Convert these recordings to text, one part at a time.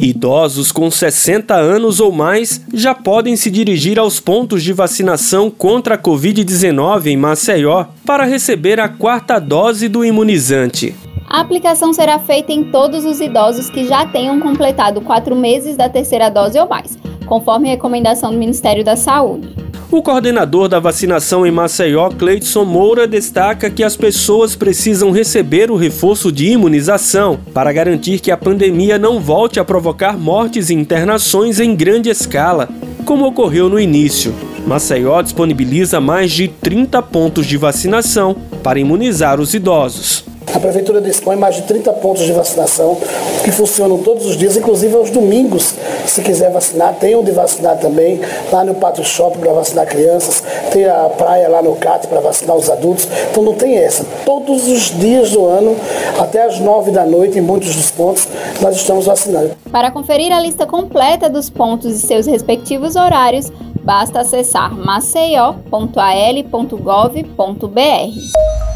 Idosos com 60 anos ou mais já podem se dirigir aos pontos de vacinação contra a Covid-19 em Maceió para receber a quarta dose do imunizante. A aplicação será feita em todos os idosos que já tenham completado quatro meses da terceira dose ou mais, conforme recomendação do Ministério da Saúde. O coordenador da vacinação em Maceió, Cleidson Moura, destaca que as pessoas precisam receber o reforço de imunização para garantir que a pandemia não volte a provocar mortes e internações em grande escala, como ocorreu no início. Maceió disponibiliza mais de 30 pontos de vacinação para imunizar os idosos. A Prefeitura dispõe mais de 30 pontos de vacinação que funcionam todos os dias, inclusive aos domingos. Se quiser vacinar, tem onde vacinar também, lá no Pátio Shopping para vacinar crianças, tem a praia lá no CAT para vacinar os adultos. Então não tem essa. Todos os dias do ano, até as 9 da noite, em muitos dos pontos, nós estamos vacinando. Para conferir a lista completa dos pontos e seus respectivos horários, basta acessar maceió.al.gov.br.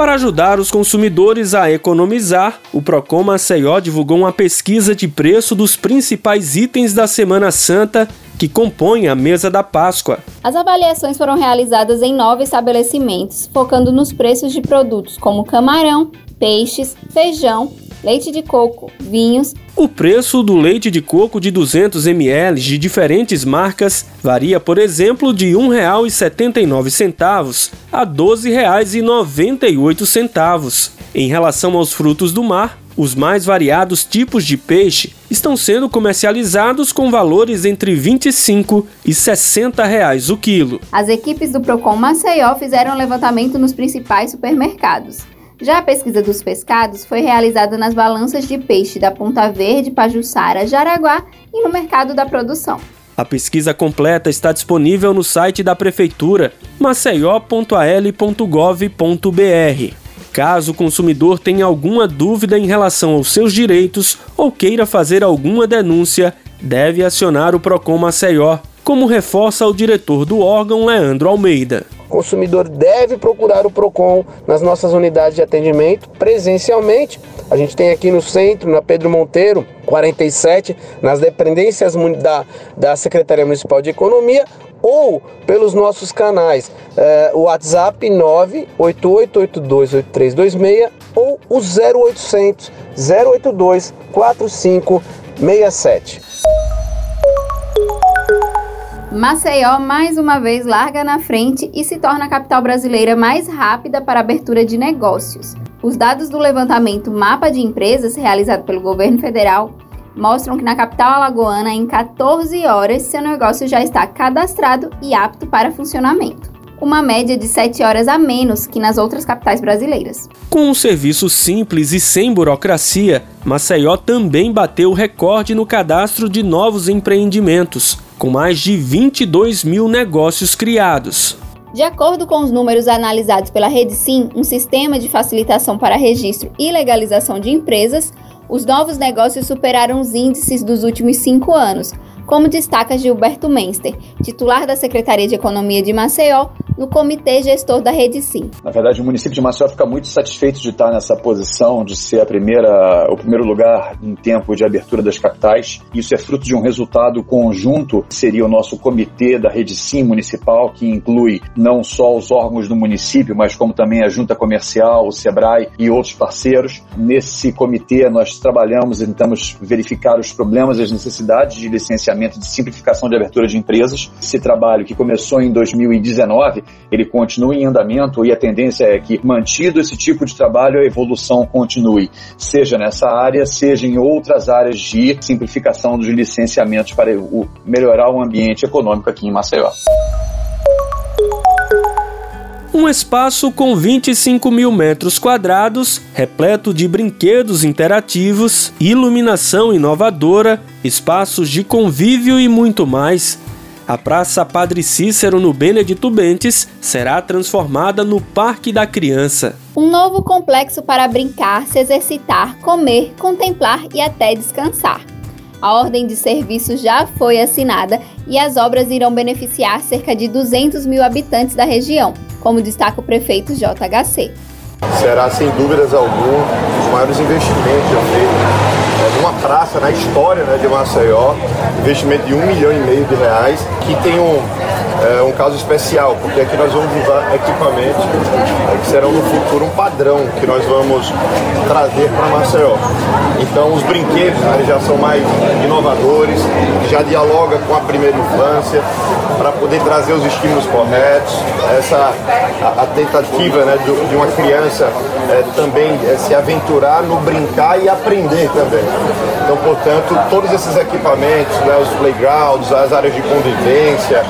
Para ajudar os consumidores a economizar, o Procon Maceió divulgou uma pesquisa de preço dos principais itens da Semana Santa que compõem a mesa da Páscoa. As avaliações foram realizadas em nove estabelecimentos, focando nos preços de produtos como camarão, peixes, feijão, leite de coco, vinhos. O preço do leite de coco de 200 ml de diferentes marcas varia, por exemplo, de R$ 1,79 a R$ 12,98. Em relação aos frutos do mar, os mais variados tipos de peixe estão sendo comercializados com valores entre 25 e 60 reais o quilo. As equipes do Procon Maceió fizeram um levantamento nos principais supermercados. Já a pesquisa dos pescados foi realizada nas balanças de peixe da Ponta Verde, Pajuçara, Jaraguá e no mercado da produção. A pesquisa completa está disponível no site da Prefeitura, maceió.al.gov.br. Caso o consumidor tenha alguma dúvida em relação aos seus direitos ou queira fazer alguma denúncia, deve acionar o PROCON Maceió, como reforça o diretor do órgão Leandro Almeida. Consumidor deve procurar o PROCON nas nossas unidades de atendimento presencialmente. A gente tem aqui no centro, na Pedro Monteiro, 47, nas dependências da, da Secretaria Municipal de Economia, ou pelos nossos canais, é, o WhatsApp 988828326 ou o 0800 082 4567. Maceió mais uma vez larga na frente e se torna a capital brasileira mais rápida para abertura de negócios. Os dados do levantamento Mapa de Empresas, realizado pelo governo federal, mostram que na capital alagoana, em 14 horas, seu negócio já está cadastrado e apto para funcionamento. Uma média de 7 horas a menos que nas outras capitais brasileiras. Com um serviço simples e sem burocracia, Maceió também bateu o recorde no cadastro de novos empreendimentos com mais de 22 mil negócios criados. De acordo com os números analisados pela Rede Sim, um sistema de facilitação para registro e legalização de empresas, os novos negócios superaram os índices dos últimos cinco anos, como destaca Gilberto Menster, titular da Secretaria de Economia de Maceió, no comitê gestor da Rede Sim. Na verdade, o município de Maceió fica muito satisfeito de estar nessa posição, de ser a primeira, o primeiro lugar em tempo de abertura das capitais. Isso é fruto de um resultado conjunto, seria o nosso comitê da Rede Sim municipal, que inclui não só os órgãos do município, mas como também a Junta Comercial, o SEBRAE e outros parceiros. Nesse comitê, nós trabalhamos e tentamos verificar os problemas e as necessidades de licenciamento de simplificação de abertura de empresas. Esse trabalho que começou em 2019 ele continue em andamento e a tendência é que, mantido esse tipo de trabalho, a evolução continue, seja nessa área, seja em outras áreas de simplificação dos licenciamentos para melhorar o ambiente econômico aqui em Maceió. Um espaço com 25 mil metros quadrados, repleto de brinquedos interativos, iluminação inovadora, espaços de convívio e muito mais a Praça Padre Cícero no Benedito Bentes será transformada no Parque da Criança. Um novo complexo para brincar, se exercitar, comer, contemplar e até descansar. A ordem de serviço já foi assinada e as obras irão beneficiar cerca de 200 mil habitantes da região, como destaca o prefeito JHC. Será, sem dúvidas alguma, um dos maiores investimentos já feitos uma praça na história né, de Maceió, investimento de um milhão e meio de reais, que tem um, é, um caso especial, porque aqui nós vamos usar equipamentos é, que serão no futuro um padrão que nós vamos trazer para Maceió. Então os brinquedos né, já são mais inovadores, já dialoga com a primeira infância, para poder trazer os estímulos corretos, essa a, a tentativa né, de, de, uma criança é, também é, se aventurar no brincar e aprender também. Então, portanto, todos esses equipamentos, né, os playgrounds, as áreas de convivência,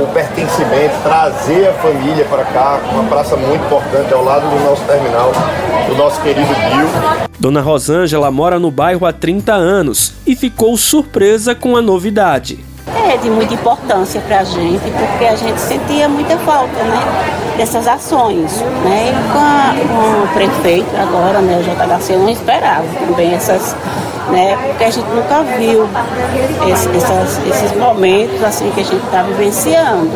o pertencimento, trazer a família para cá, uma praça muito importante ao lado do nosso terminal, do nosso querido Bill. Dona Rosângela mora no bairro há 30 anos e ficou surpresa com a novidade. É de muita importância para a gente, porque a gente sentia muita falta né, dessas ações. Né? E com, a, com o prefeito agora, né, o JHC, não esperava também essas né? Porque a gente nunca viu esse, essas, esses momentos assim que a gente está vivenciando.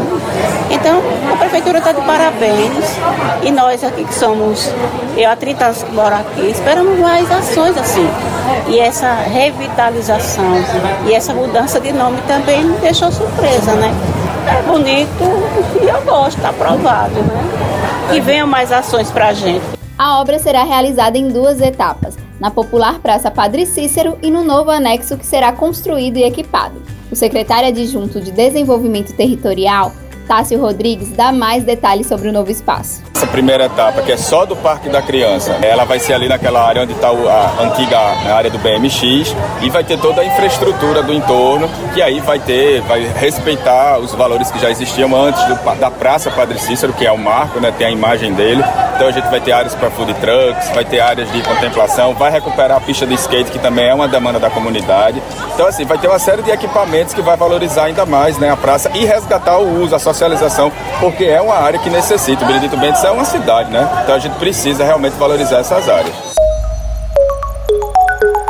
Então, a prefeitura está de parabéns e nós aqui que somos, eu há 30 anos que moro aqui, esperamos mais ações assim. E essa revitalização e essa mudança de nome também me deixou surpresa, né? É bonito e eu gosto, está aprovado, né? Que venham mais ações para a gente. A obra será realizada em duas etapas na popular Praça Padre Cícero e no novo anexo que será construído e equipado. O secretário adjunto de Desenvolvimento Territorial, Tássio Rodrigues, dá mais detalhes sobre o novo espaço. Essa primeira etapa, que é só do Parque da Criança, ela vai ser ali naquela área onde está a antiga área do BMX e vai ter toda a infraestrutura do entorno, que aí vai ter, vai respeitar os valores que já existiam antes do, da Praça Padre Cícero, que é o marco, né, tem a imagem dele. Então a gente vai ter áreas para food trucks, vai ter áreas de contemplação, vai recuperar a pista de skate, que também é uma demanda da comunidade. Então assim, vai ter uma série de equipamentos que vai valorizar ainda mais né, a praça e resgatar o uso, a socialização, porque é uma área que necessita. O Benedito Bentes é uma cidade, né? Então a gente precisa realmente valorizar essas áreas.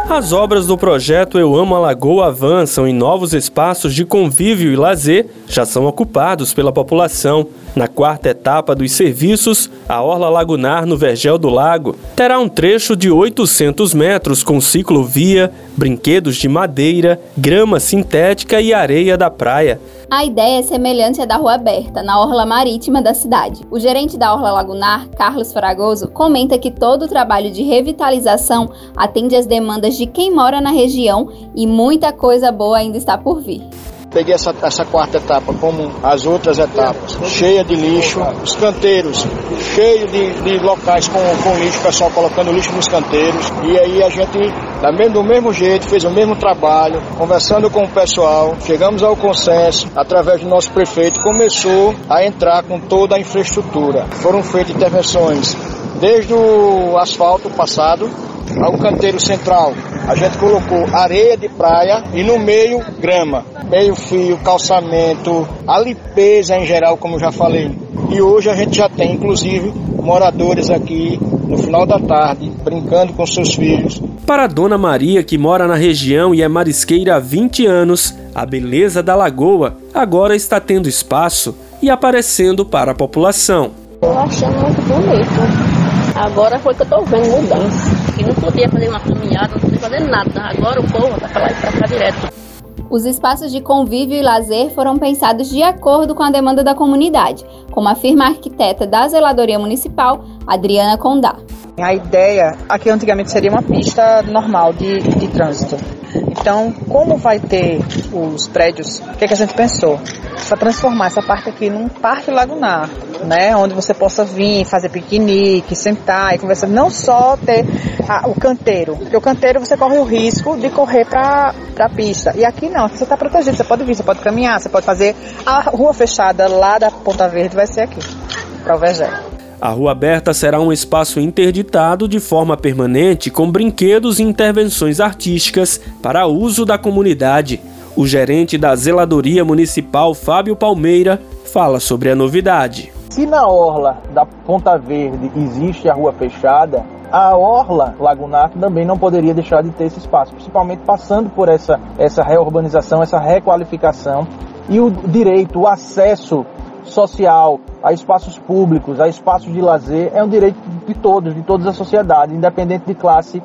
As obras do projeto Eu Amo a Lagoa avançam e novos espaços de convívio e lazer já são ocupados pela população. Na quarta etapa dos serviços, a Orla Lagunar no Vergel do Lago terá um trecho de 800 metros com ciclovia, brinquedos de madeira, grama sintética e areia da praia. A ideia é semelhante à da Rua Aberta, na orla marítima da cidade. O gerente da Orla Lagunar, Carlos Fragoso, comenta que todo o trabalho de revitalização atende às demandas de quem mora na região e muita coisa boa ainda está por vir. Peguei essa, essa quarta etapa, como as outras etapas, cheia de lixo, os canteiros, cheio de, de locais com, com lixo, o pessoal colocando lixo nos canteiros. E aí a gente, da mesmo, do mesmo jeito, fez o mesmo trabalho, conversando com o pessoal, chegamos ao consenso, através do nosso prefeito, começou a entrar com toda a infraestrutura. Foram feitas intervenções desde o asfalto passado ao canteiro central. A gente colocou areia de praia e no meio grama, meio fio, calçamento, a limpeza em geral, como já falei. E hoje a gente já tem, inclusive, moradores aqui no final da tarde, brincando com seus filhos. Para a Dona Maria, que mora na região e é marisqueira há 20 anos, a beleza da lagoa agora está tendo espaço e aparecendo para a população. Eu achei muito bonito. Agora foi que eu tô vendo mudança. Não podia fazer uma caminhada, não podia fazer nada. Agora o povo tá pra lá e pra cá direto. Os espaços de convívio e lazer foram pensados de acordo com a demanda da comunidade, como afirma a arquiteta da Zeladoria Municipal, Adriana Condá. A ideia aqui antigamente seria uma pista normal de, de trânsito. Então, como vai ter os prédios, o que, é que a gente pensou? Para transformar essa parte aqui num parque lagunar, né? Onde você possa vir, fazer piquenique, sentar e conversar. Não só ter a, o canteiro, porque o canteiro você corre o risco de correr para a pista. E aqui não, aqui você está protegido, você pode vir, você pode caminhar, você pode fazer a rua fechada lá da Ponta Verde, vai ser aqui, para o Vergel. A rua aberta será um espaço interditado de forma permanente com brinquedos e intervenções artísticas para uso da comunidade. O gerente da Zeladoria Municipal, Fábio Palmeira, fala sobre a novidade. Se na orla da Ponta Verde existe a rua fechada, a orla lagunar também não poderia deixar de ter esse espaço, principalmente passando por essa, essa reurbanização, essa requalificação e o direito, o acesso social, a espaços públicos, a espaços de lazer, é um direito de todos, de toda a sociedade, independente de classe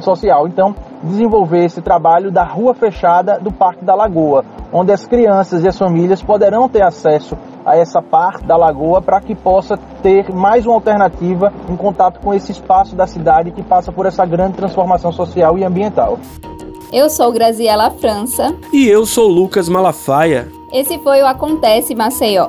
social. Então, desenvolver esse trabalho da rua fechada do Parque da Lagoa, onde as crianças e as famílias poderão ter acesso a essa parte da lagoa para que possa ter mais uma alternativa em contato com esse espaço da cidade que passa por essa grande transformação social e ambiental. Eu sou Graziela França. E eu sou Lucas Malafaia. Esse foi o Acontece Maceió.